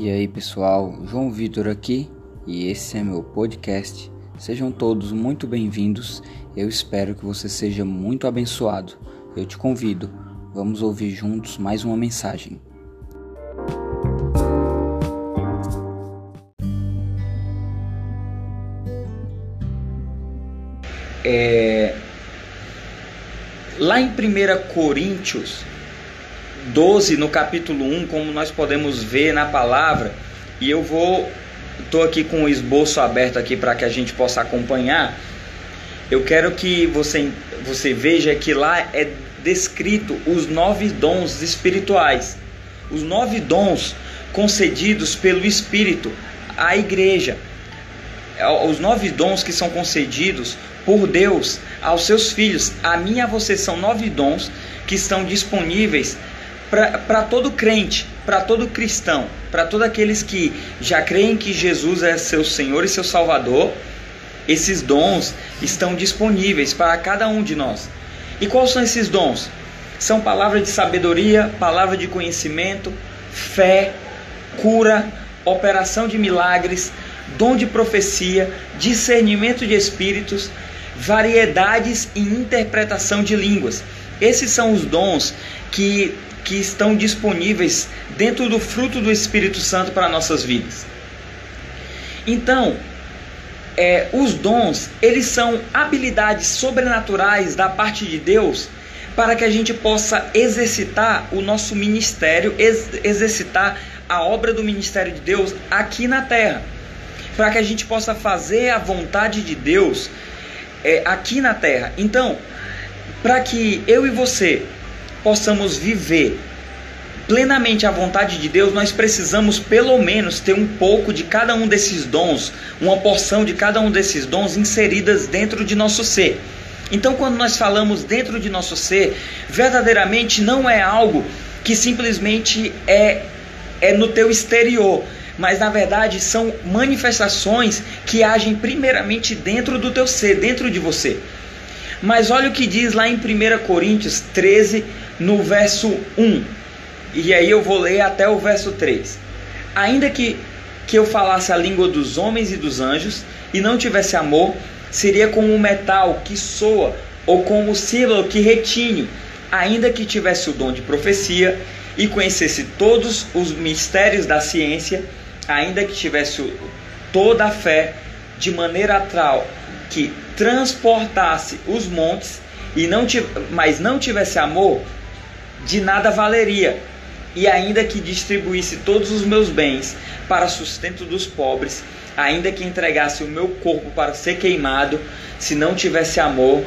E aí pessoal, João Vitor aqui e esse é meu podcast. Sejam todos muito bem-vindos. Eu espero que você seja muito abençoado. Eu te convido, vamos ouvir juntos mais uma mensagem. É... Lá em 1 Coríntios 12, no capítulo 1, como nós podemos ver na palavra, e eu vou estou aqui com o esboço aberto aqui para que a gente possa acompanhar. Eu quero que você, você veja que lá é descrito os nove dons espirituais, os nove dons concedidos pelo Espírito à igreja, os nove dons que são concedidos por Deus aos seus filhos. A mim e a você são nove dons que estão disponíveis para todo crente, para todo cristão, para todos aqueles que já creem que Jesus é seu Senhor e seu Salvador, esses dons estão disponíveis para cada um de nós. E quais são esses dons? São palavra de sabedoria, palavra de conhecimento, fé, cura, operação de milagres, dom de profecia, discernimento de espíritos, variedades e interpretação de línguas. Esses são os dons que que estão disponíveis dentro do fruto do Espírito Santo para nossas vidas. Então, é, os dons, eles são habilidades sobrenaturais da parte de Deus para que a gente possa exercitar o nosso ministério, ex exercitar a obra do ministério de Deus aqui na terra. Para que a gente possa fazer a vontade de Deus é, aqui na terra. Então, para que eu e você possamos viver plenamente a vontade de Deus, nós precisamos pelo menos ter um pouco de cada um desses dons, uma porção de cada um desses dons inseridas dentro de nosso ser. Então, quando nós falamos dentro de nosso ser, verdadeiramente não é algo que simplesmente é, é no teu exterior, mas na verdade são manifestações que agem primeiramente dentro do teu ser, dentro de você. Mas olha o que diz lá em 1 Coríntios 13, no verso 1. E aí eu vou ler até o verso 3. Ainda que, que eu falasse a língua dos homens e dos anjos e não tivesse amor, seria como um metal que soa ou como símbolo que retine. Ainda que tivesse o dom de profecia e conhecesse todos os mistérios da ciência, ainda que tivesse toda a fé de maneira tal que transportasse os montes e não mas não tivesse amor, de nada valeria. E ainda que distribuísse todos os meus bens para sustento dos pobres, ainda que entregasse o meu corpo para ser queimado, se não tivesse amor,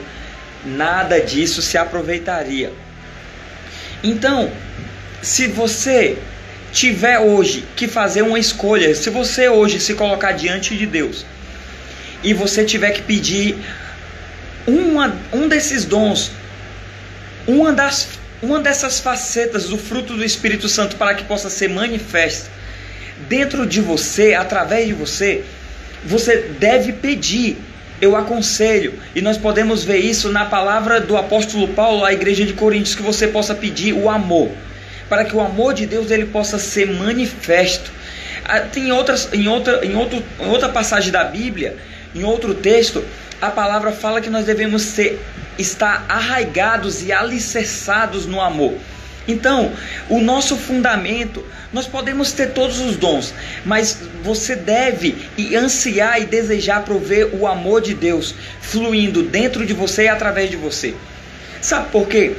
nada disso se aproveitaria. Então, se você tiver hoje que fazer uma escolha, se você hoje se colocar diante de Deus e você tiver que pedir uma, um desses dons, uma das uma dessas facetas do fruto do Espírito Santo para que possa ser manifesta dentro de você, através de você, você deve pedir. Eu aconselho, e nós podemos ver isso na palavra do apóstolo Paulo à igreja de Coríntios, que você possa pedir o amor, para que o amor de Deus ele possa ser manifesto. Ah, tem outras, em, outra, em, outro, em outra passagem da Bíblia, em outro texto, a palavra fala que nós devemos ser estar arraigados e alicerçados no amor. Então, o nosso fundamento, nós podemos ter todos os dons, mas você deve e ansiar e desejar prover o amor de Deus fluindo dentro de você e através de você. Sabe por quê?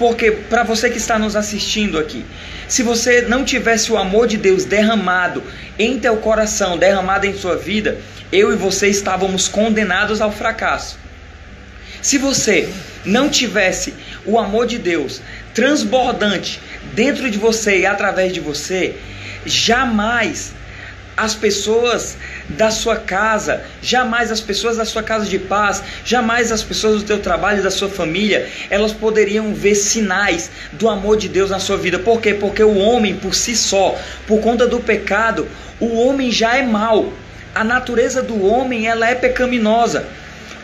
Porque para você que está nos assistindo aqui, se você não tivesse o amor de Deus derramado em teu coração, derramado em sua vida, eu e você estávamos condenados ao fracasso. Se você não tivesse o amor de Deus transbordante dentro de você e através de você, jamais as pessoas da sua casa, jamais as pessoas da sua casa de paz, jamais as pessoas do teu trabalho, da sua família, elas poderiam ver sinais do amor de Deus na sua vida. Por quê? Porque o homem por si só, por conta do pecado, o homem já é mau. A natureza do homem, ela é pecaminosa.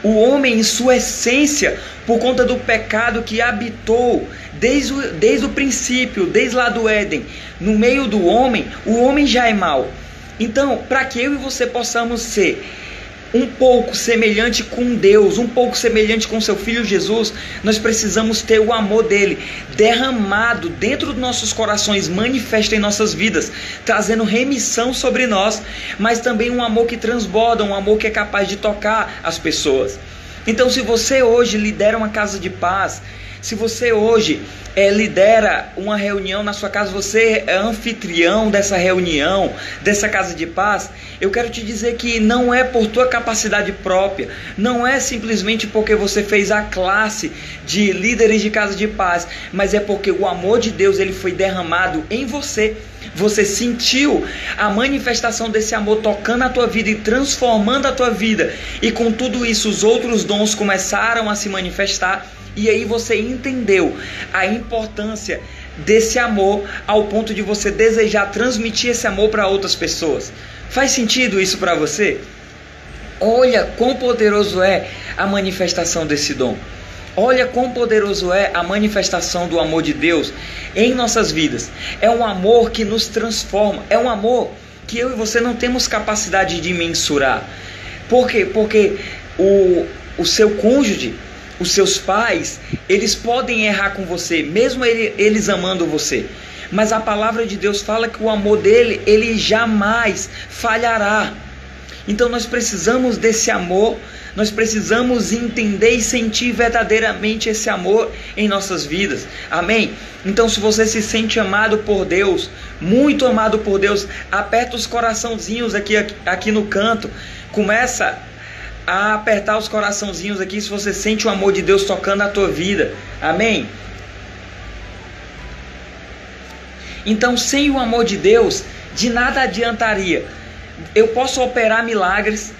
O homem, em sua essência, por conta do pecado que habitou desde o, desde o princípio, desde lá do Éden, no meio do homem, o homem já é mau. Então, para que eu e você possamos ser um pouco semelhante com Deus, um pouco semelhante com seu filho Jesus, nós precisamos ter o amor dele derramado dentro dos nossos corações, manifesto em nossas vidas, trazendo remissão sobre nós, mas também um amor que transborda, um amor que é capaz de tocar as pessoas. Então, se você hoje lidera uma casa de paz, se você hoje é, lidera uma reunião na sua casa, você é anfitrião dessa reunião, dessa casa de paz, eu quero te dizer que não é por tua capacidade própria, não é simplesmente porque você fez a classe de líderes de casa de paz, mas é porque o amor de Deus ele foi derramado em você. Você sentiu a manifestação desse amor tocando a tua vida e transformando a tua vida, e com tudo isso os outros dons começaram a se manifestar e aí você entendeu a importância desse amor ao ponto de você desejar transmitir esse amor para outras pessoas. Faz sentido isso para você? Olha quão poderoso é a manifestação desse dom. Olha quão poderoso é a manifestação do amor de Deus em nossas vidas. É um amor que nos transforma, é um amor que eu e você não temos capacidade de mensurar. Por quê? Porque o, o seu cônjuge, os seus pais, eles podem errar com você, mesmo ele, eles amando você. Mas a palavra de Deus fala que o amor dele, ele jamais falhará. Então nós precisamos desse amor, nós precisamos entender e sentir verdadeiramente esse amor em nossas vidas. Amém? Então, se você se sente amado por Deus, muito amado por Deus, aperta os coraçãozinhos aqui, aqui, aqui no canto. Começa a apertar os coraçãozinhos aqui se você sente o amor de Deus tocando a tua vida. Amém? Então, sem o amor de Deus, de nada adiantaria. Eu posso operar milagres,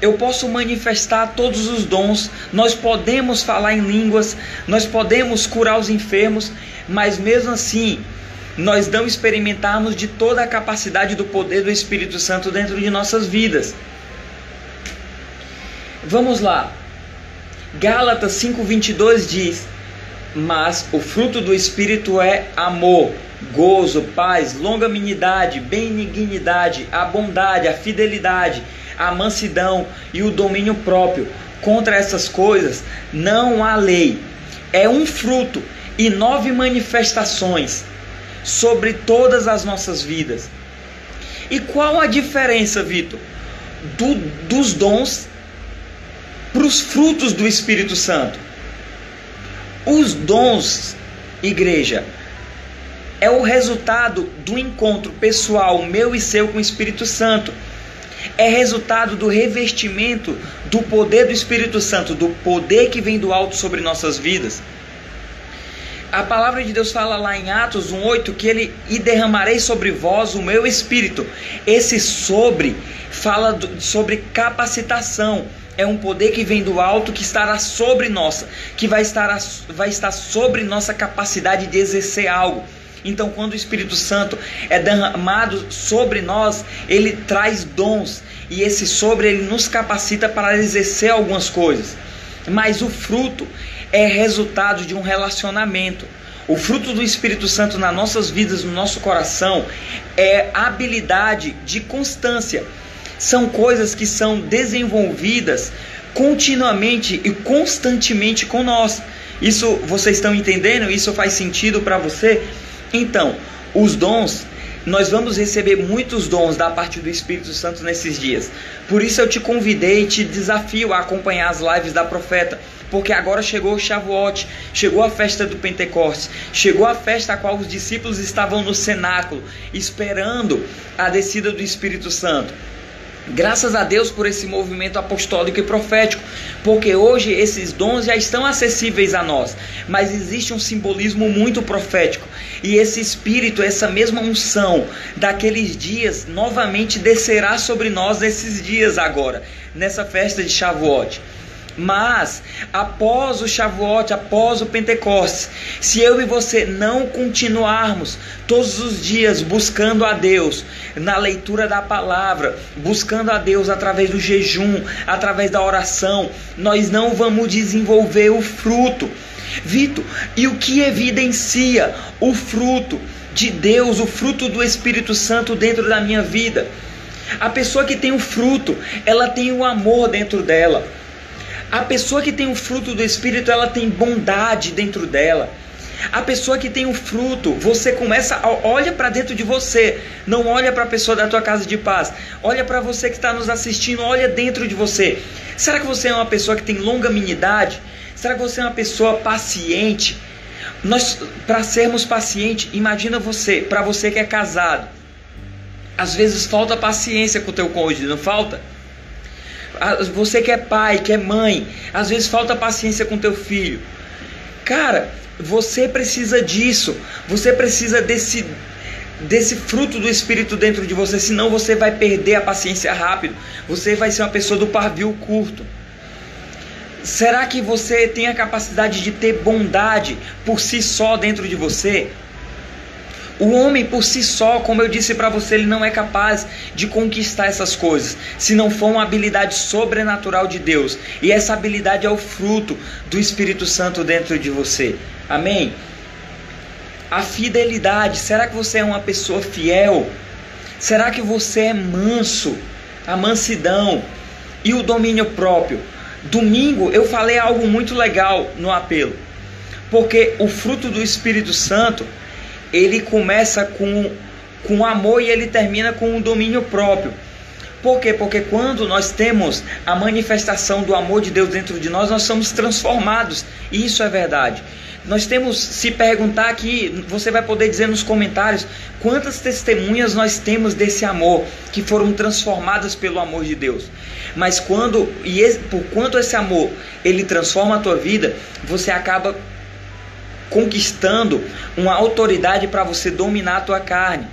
eu posso manifestar todos os dons, nós podemos falar em línguas, nós podemos curar os enfermos, mas mesmo assim, nós não experimentarmos de toda a capacidade do poder do Espírito Santo dentro de nossas vidas. Vamos lá. Gálatas 5:22 diz: "Mas o fruto do espírito é amor, gozo, paz, longanimidade, benignidade, a bondade, a fidelidade, a mansidão e o domínio próprio. Contra essas coisas não há lei. É um fruto e nove manifestações sobre todas as nossas vidas. E qual a diferença, Vitor, do, dos dons para os frutos do Espírito Santo. Os dons, igreja, é o resultado do encontro pessoal meu e seu com o Espírito Santo. É resultado do revestimento do poder do Espírito Santo, do poder que vem do alto sobre nossas vidas. A palavra de Deus fala lá em Atos 1:8 que ele e derramarei sobre vós o meu espírito. Esse sobre fala do, sobre capacitação é um poder que vem do alto que estará sobre nossa, que vai estar, vai estar sobre nossa capacidade de exercer algo. Então, quando o Espírito Santo é derramado sobre nós, ele traz dons e esse sobre ele nos capacita para exercer algumas coisas. Mas o fruto é resultado de um relacionamento. O fruto do Espírito Santo nas nossas vidas, no nosso coração, é habilidade de constância são coisas que são desenvolvidas continuamente e constantemente com nós. Isso vocês estão entendendo? Isso faz sentido para você? Então, os dons, nós vamos receber muitos dons da parte do Espírito Santo nesses dias. Por isso eu te convidei e te desafio a acompanhar as lives da profeta, porque agora chegou o Shavuot, chegou a festa do Pentecostes, chegou a festa a qual os discípulos estavam no cenáculo, esperando a descida do Espírito Santo. Graças a Deus por esse movimento apostólico e profético, porque hoje esses dons já estão acessíveis a nós, mas existe um simbolismo muito profético, e esse espírito, essa mesma unção daqueles dias novamente descerá sobre nós nesses dias agora, nessa festa de Shavuot. Mas, após o Shavuot, após o Pentecostes, se eu e você não continuarmos todos os dias buscando a Deus, na leitura da palavra, buscando a Deus através do jejum, através da oração, nós não vamos desenvolver o fruto. Vitor, e o que evidencia o fruto de Deus, o fruto do Espírito Santo dentro da minha vida? A pessoa que tem o fruto, ela tem o amor dentro dela. A pessoa que tem o fruto do Espírito, ela tem bondade dentro dela. A pessoa que tem o fruto, você começa, a, olha para dentro de você, não olha para a pessoa da tua casa de paz, olha para você que está nos assistindo, olha dentro de você. Será que você é uma pessoa que tem longanimidade? Será que você é uma pessoa paciente? Nós, para sermos pacientes, imagina você, para você que é casado, às vezes falta paciência com o teu cônjuge, não falta? Você que é pai, que é mãe, às vezes falta paciência com teu filho. Cara, você precisa disso. Você precisa desse desse fruto do espírito dentro de você, senão você vai perder a paciência rápido. Você vai ser uma pessoa do pavio curto. Será que você tem a capacidade de ter bondade por si só dentro de você? O homem por si só, como eu disse para você, ele não é capaz de conquistar essas coisas, se não for uma habilidade sobrenatural de Deus. E essa habilidade é o fruto do Espírito Santo dentro de você. Amém? A fidelidade, será que você é uma pessoa fiel? Será que você é manso? A mansidão e o domínio próprio. Domingo eu falei algo muito legal no apelo, porque o fruto do Espírito Santo ele começa com, com amor e ele termina com um domínio próprio. Por quê? Porque quando nós temos a manifestação do amor de Deus dentro de nós, nós somos transformados. Isso é verdade. Nós temos, se perguntar aqui, você vai poder dizer nos comentários quantas testemunhas nós temos desse amor que foram transformadas pelo amor de Deus. Mas quando e por quanto esse amor ele transforma a tua vida, você acaba conquistando uma autoridade para você dominar a tua carne.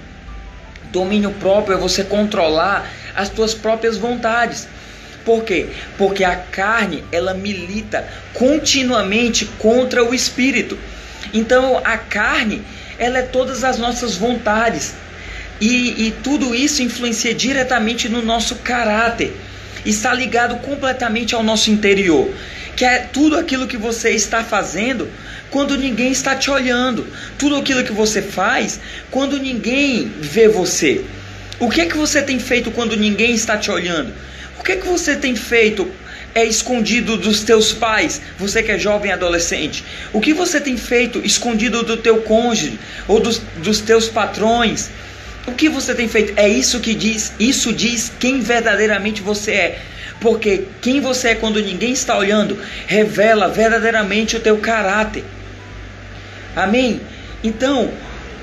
Domínio próprio é você controlar as tuas próprias vontades. Por quê? Porque a carne, ela milita continuamente contra o espírito. Então, a carne, ela é todas as nossas vontades. E, e tudo isso influencia diretamente no nosso caráter. Está ligado completamente ao nosso interior. Que é tudo aquilo que você está fazendo quando ninguém está te olhando. Tudo aquilo que você faz quando ninguém vê você. O que é que você tem feito quando ninguém está te olhando? O que é que você tem feito é escondido dos teus pais, você que é jovem adolescente? O que você tem feito escondido do teu cônjuge ou dos, dos teus patrões? O que você tem feito? É isso que diz, isso diz quem verdadeiramente você é. Porque quem você é quando ninguém está olhando revela verdadeiramente o teu caráter. Amém? Então,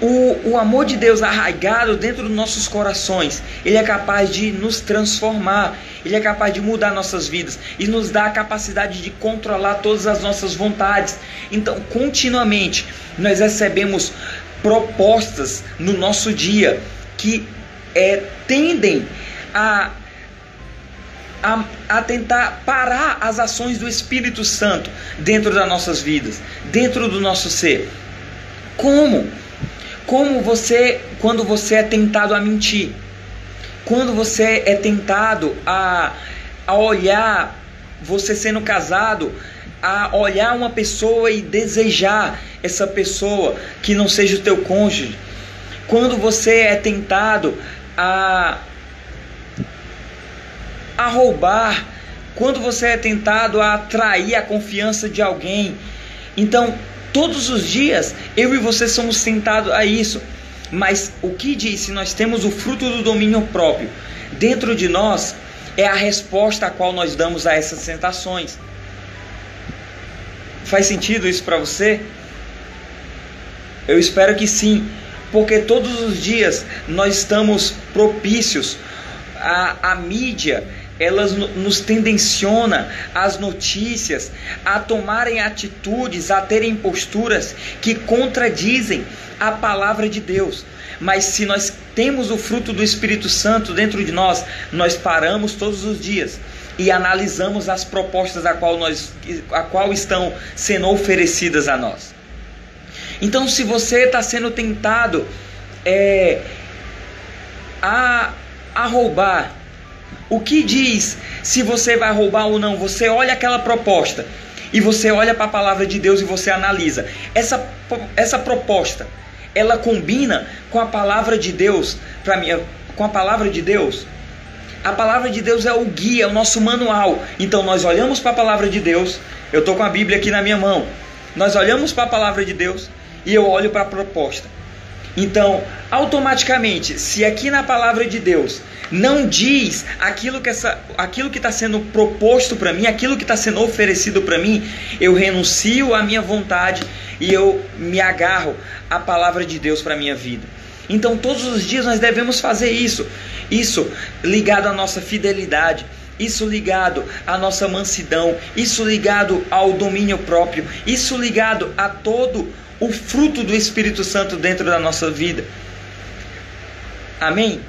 o, o amor de Deus arraigado dentro dos nossos corações, ele é capaz de nos transformar, ele é capaz de mudar nossas vidas e nos dá a capacidade de controlar todas as nossas vontades. Então, continuamente, nós recebemos propostas no nosso dia que é, tendem a a, a, tentar parar as ações do Espírito Santo dentro das nossas vidas, dentro do nosso ser. Como? Como você, quando você é tentado a mentir, quando você é tentado a, a olhar, você sendo casado, a olhar uma pessoa e desejar essa pessoa que não seja o teu cônjuge, quando você é tentado a a roubar, quando você é tentado a atrair a confiança de alguém. Então, todos os dias, eu e você somos tentados a isso. Mas o que diz, se nós temos o fruto do domínio próprio dentro de nós, é a resposta a qual nós damos a essas tentações. Faz sentido isso para você? Eu espero que sim, porque todos os dias nós estamos propícios à, à mídia elas nos tendenciona as notícias a tomarem atitudes, a terem posturas que contradizem a palavra de Deus. Mas se nós temos o fruto do Espírito Santo dentro de nós, nós paramos todos os dias e analisamos as propostas a qual, nós, a qual estão sendo oferecidas a nós. Então, se você está sendo tentado é, a, a roubar, o que diz se você vai roubar ou não? Você olha aquela proposta e você olha para a palavra de Deus e você analisa. Essa, essa proposta, ela combina com a palavra de Deus para mim, com a palavra de Deus. A palavra de Deus é o guia, é o nosso manual. Então nós olhamos para a palavra de Deus. Eu estou com a Bíblia aqui na minha mão. Nós olhamos para a palavra de Deus e eu olho para a proposta. Então, automaticamente, se aqui na palavra de Deus não diz aquilo que está sendo proposto para mim, aquilo que está sendo oferecido para mim, eu renuncio à minha vontade e eu me agarro à palavra de Deus para minha vida. Então, todos os dias nós devemos fazer isso. Isso ligado à nossa fidelidade, isso ligado à nossa mansidão, isso ligado ao domínio próprio, isso ligado a todo o fruto do Espírito Santo dentro da nossa vida. Amém?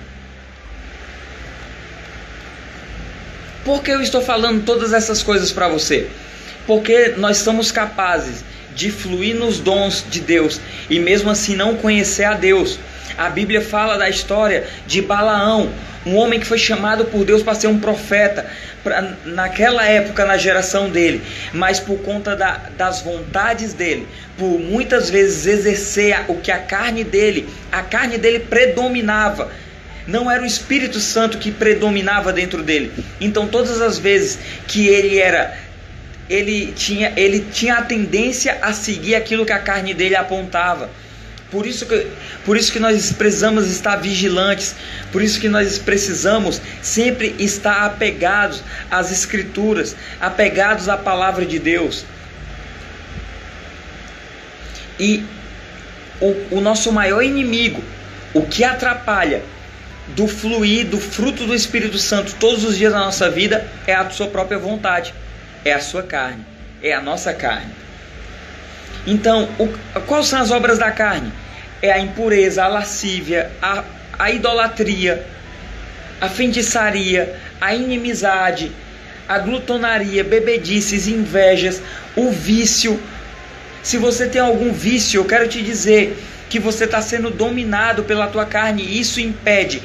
Por que eu estou falando todas essas coisas para você? Porque nós somos capazes de fluir nos dons de Deus e mesmo assim não conhecer a Deus. A Bíblia fala da história de Balaão, um homem que foi chamado por Deus para ser um profeta pra, naquela época, na geração dele, mas por conta da, das vontades dele, por muitas vezes exercer o que a carne dele, a carne dele predominava. Não era o Espírito Santo que predominava dentro dele. Então, todas as vezes que ele era ele tinha, ele tinha a tendência a seguir aquilo que a carne dele apontava. Por isso, que, por isso que nós precisamos estar vigilantes, por isso que nós precisamos sempre estar apegados às Escrituras, apegados à palavra de Deus. E o, o nosso maior inimigo, o que atrapalha do fluir do fruto do Espírito Santo todos os dias da nossa vida, é a sua própria vontade, é a sua carne, é a nossa carne. Então, o, quais são as obras da carne? É a impureza, a lascívia, a, a idolatria, a feitiçaria, a inimizade, a glutonaria, bebedices, invejas, o vício. Se você tem algum vício, eu quero te dizer que você está sendo dominado pela tua carne e isso impede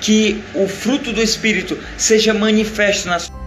que o fruto do Espírito seja manifesto na sua